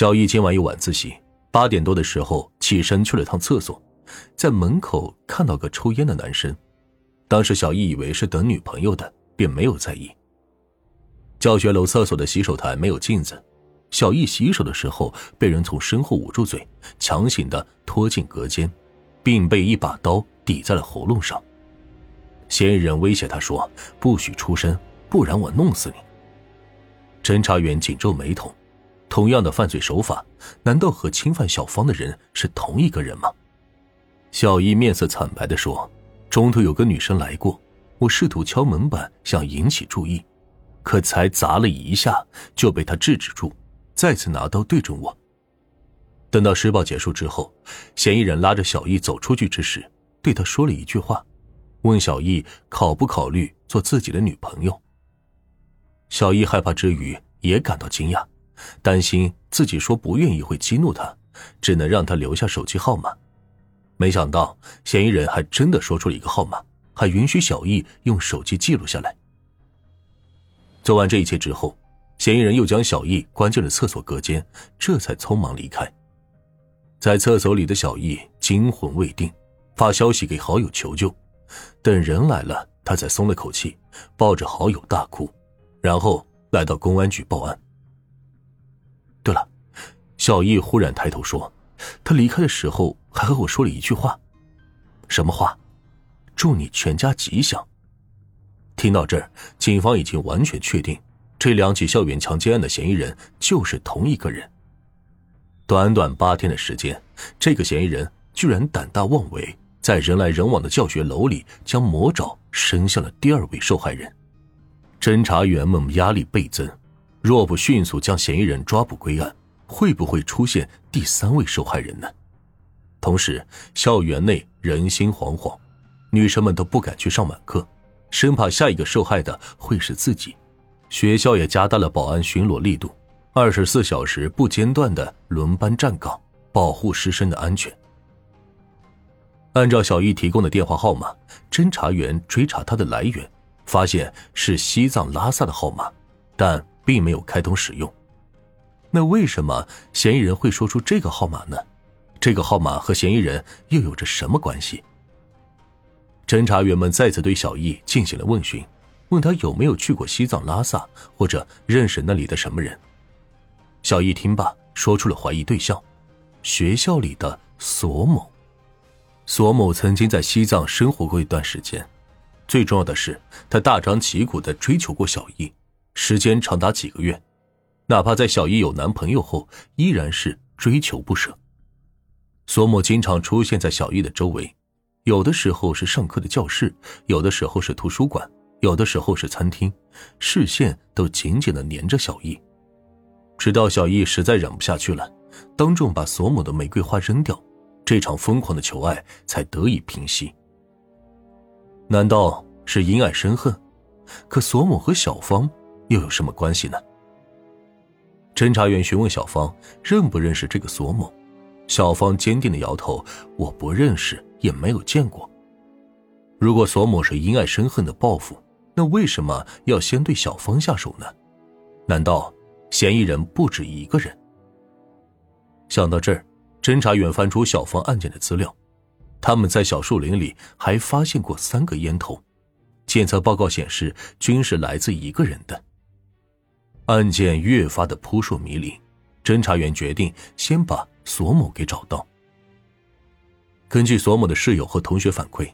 小易今晚有晚自习，八点多的时候起身去了趟厕所，在门口看到个抽烟的男生。当时小易以为是等女朋友的，便没有在意。教学楼厕所的洗手台没有镜子，小易洗手的时候被人从身后捂住嘴，强行的拖进隔间，并被一把刀抵在了喉咙上。嫌疑人威胁他说：“不许出声，不然我弄死你。”侦查员紧皱眉头，同样的犯罪手法，难道和侵犯小芳的人是同一个人吗？小易面色惨白的说：“中途有个女生来过，我试图敲门板想引起注意，可才砸了一下就被他制止住，再次拿刀对准我。”等到施暴结束之后，嫌疑人拉着小易走出去之时，对他说了一句话。问小易考不考虑做自己的女朋友？小易害怕之余也感到惊讶，担心自己说不愿意会激怒他，只能让他留下手机号码。没想到嫌疑人还真的说出了一个号码，还允许小易用手机记录下来。做完这一切之后，嫌疑人又将小易关进了厕所隔间，这才匆忙离开。在厕所里的小易惊魂未定，发消息给好友求救。等人来了，他才松了口气，抱着好友大哭，然后来到公安局报案。对了，小易忽然抬头说：“他离开的时候还和我说了一句话，什么话？祝你全家吉祥。”听到这儿，警方已经完全确定，这两起校园强奸案的嫌疑人就是同一个人。短短八天的时间，这个嫌疑人居然胆大妄为。在人来人往的教学楼里，将魔爪伸向了第二位受害人。侦查员们压力倍增，若不迅速将嫌疑人抓捕归案，会不会出现第三位受害人呢？同时，校园内人心惶惶，女生们都不敢去上晚课，生怕下一个受害的会是自己。学校也加大了保安巡逻力度，二十四小时不间断的轮班站岗，保护师生的安全。按照小易提供的电话号码，侦查员追查他的来源，发现是西藏拉萨的号码，但并没有开通使用。那为什么嫌疑人会说出这个号码呢？这个号码和嫌疑人又有着什么关系？侦查员们再次对小易进行了问询，问他有没有去过西藏拉萨，或者认识那里的什么人。小易听罢，说出了怀疑对象：学校里的索某。索某曾经在西藏生活过一段时间，最重要的是，他大张旗鼓的追求过小易，时间长达几个月，哪怕在小易有男朋友后，依然是追求不舍。索某经常出现在小易的周围，有的时候是上课的教室，有的时候是图书馆，有的时候是餐厅，视线都紧紧的黏着小易，直到小易实在忍不下去了，当众把索某的玫瑰花扔掉。这场疯狂的求爱才得以平息。难道是因爱生恨？可索某和小芳又有什么关系呢？侦查员询问小芳认不认识这个索某，小芳坚定的摇头：“我不认识，也没有见过。”如果索某是因爱生恨的报复，那为什么要先对小芳下手呢？难道嫌疑人不止一个人？想到这儿。侦查员翻出小芳案件的资料，他们在小树林里还发现过三个烟头，检测报告显示均是来自一个人的。案件越发的扑朔迷离，侦查员决定先把索某给找到。根据索某的室友和同学反馈，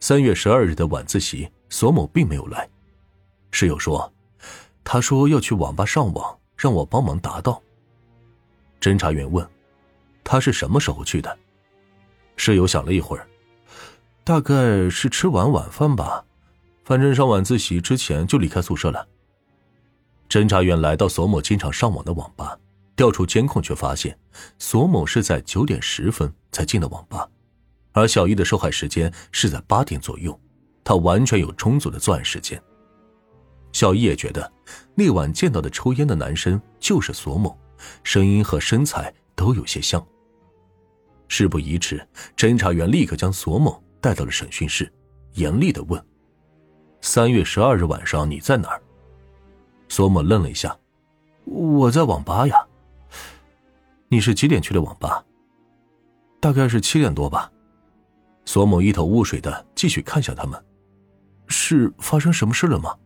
三月十二日的晚自习，索某并没有来。室友说：“他说要去网吧上网，让我帮忙答到。”侦查员问。他是什么时候去的？室友想了一会儿，大概是吃完晚饭吧，反正上晚自习之前就离开宿舍了。侦查员来到索某经常上网的网吧，调出监控，却发现索某是在九点十分才进的网吧，而小易的受害时间是在八点左右，他完全有充足的作案时间。小易也觉得那晚见到的抽烟的男生就是索某，声音和身材。都有些像。事不宜迟，侦查员立刻将索某带到了审讯室，严厉的问：“三月十二日晚上你在哪儿？”索某愣了一下：“我在网吧呀。”你是几点去的网吧？大概是七点多吧。索某一头雾水的继续看向他们，是发生什么事了吗？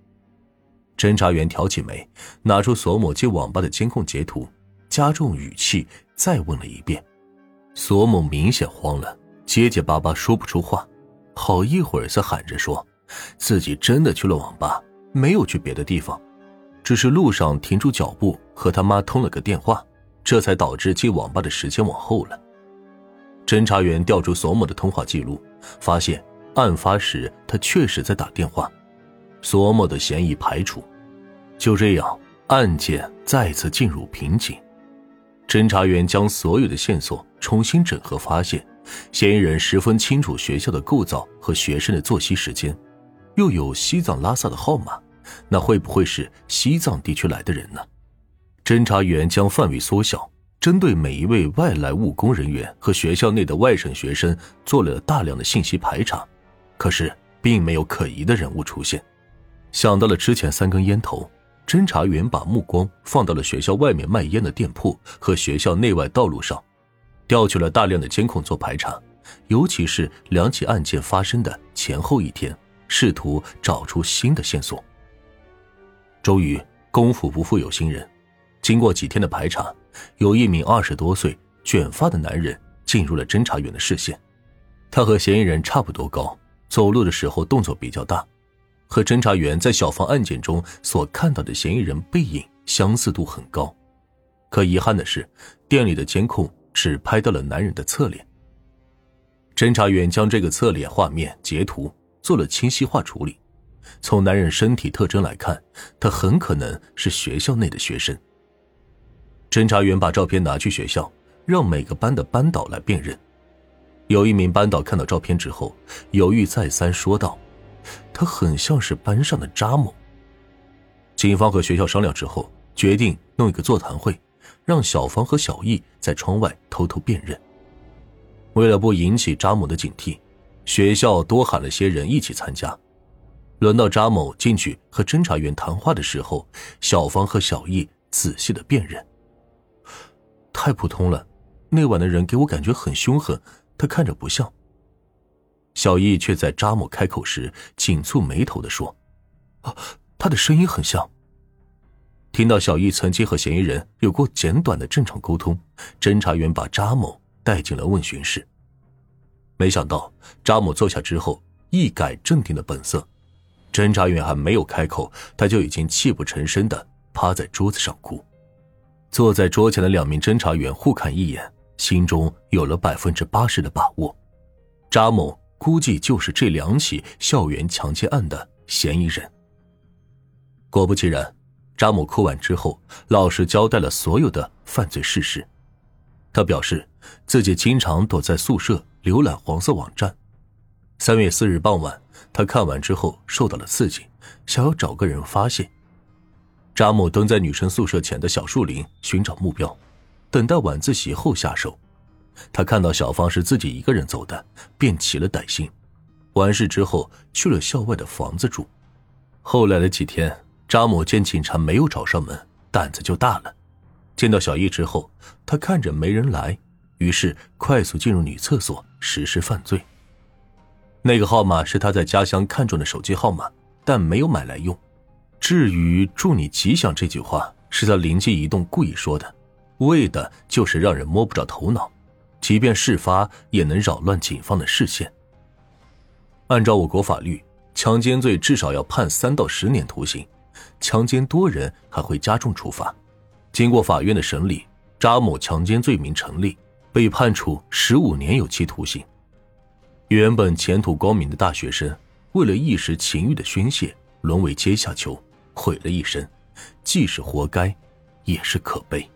侦查员挑起眉，拿出索某进网吧的监控截图，加重语气再问了一遍。索某明显慌了，结结巴巴说不出话，好一会儿才喊着说，自己真的去了网吧，没有去别的地方，只是路上停住脚步和他妈通了个电话，这才导致进网吧的时间往后了。侦查员调出索某的通话记录，发现案发时他确实在打电话，索某的嫌疑排除。就这样，案件再次进入瓶颈。侦查员将所有的线索重新整合，发现嫌疑人十分清楚学校的构造和学生的作息时间，又有西藏拉萨的号码，那会不会是西藏地区来的人呢？侦查员将范围缩小。针对每一位外来务工人员和学校内的外省学生做了大量的信息排查，可是并没有可疑的人物出现。想到了之前三根烟头，侦查员把目光放到了学校外面卖烟的店铺和学校内外道路上，调取了大量的监控做排查，尤其是两起案件发生的前后一天，试图找出新的线索。终于，功夫不负有心人，经过几天的排查。有一名二十多岁、卷发的男人进入了侦查员的视线。他和嫌疑人差不多高，走路的时候动作比较大，和侦查员在小房案件中所看到的嫌疑人背影相似度很高。可遗憾的是，店里的监控只拍到了男人的侧脸。侦查员将这个侧脸画面截图做了清晰化处理。从男人身体特征来看，他很可能是学校内的学生。侦查员把照片拿去学校，让每个班的班导来辨认。有一名班导看到照片之后，犹豫再三，说道：“他很像是班上的扎某。”警方和学校商量之后，决定弄一个座谈会，让小芳和小易在窗外偷偷辨认。为了不引起扎某的警惕，学校多喊了些人一起参加。轮到扎某进去和侦查员谈话的时候，小芳和小易仔细的辨认。太普通了，那晚的人给我感觉很凶狠，他看着不像。小易却在扎某开口时紧蹙眉头的说：“啊，他的声音很像。”听到小易曾经和嫌疑人有过简短的正常沟通，侦查员把扎某带进了问询室。没想到扎某坐下之后一改镇定的本色，侦查员还没有开口，他就已经泣不成声的趴在桌子上哭。坐在桌前的两名侦查员互看一眼，心中有了百分之八十的把握：扎某估计就是这两起校园强奸案的嫌疑人。果不其然，扎某哭完之后，老实交代了所有的犯罪事实。他表示，自己经常躲在宿舍浏览黄色网站。三月四日傍晚，他看完之后受到了刺激，想要找个人发泄。扎某蹲在女生宿舍前的小树林寻找目标，等待晚自习后下手。他看到小芳是自己一个人走的，便起了歹心。完事之后去了校外的房子住。后来的几天，扎某见警察没有找上门，胆子就大了。见到小易之后，他看着没人来，于是快速进入女厕所实施犯罪。那个号码是他在家乡看中的手机号码，但没有买来用。至于“祝你吉祥”这句话，是他灵机一动故意说的，为的就是让人摸不着头脑，即便事发也能扰乱警方的视线。按照我国法律，强奸罪至少要判三到十年徒刑，强奸多人还会加重处罚。经过法院的审理，扎某强奸罪名成立，被判处十五年有期徒刑。原本前途光明的大学生，为了一时情欲的宣泄，沦为阶下囚。毁了一生，既是活该，也是可悲。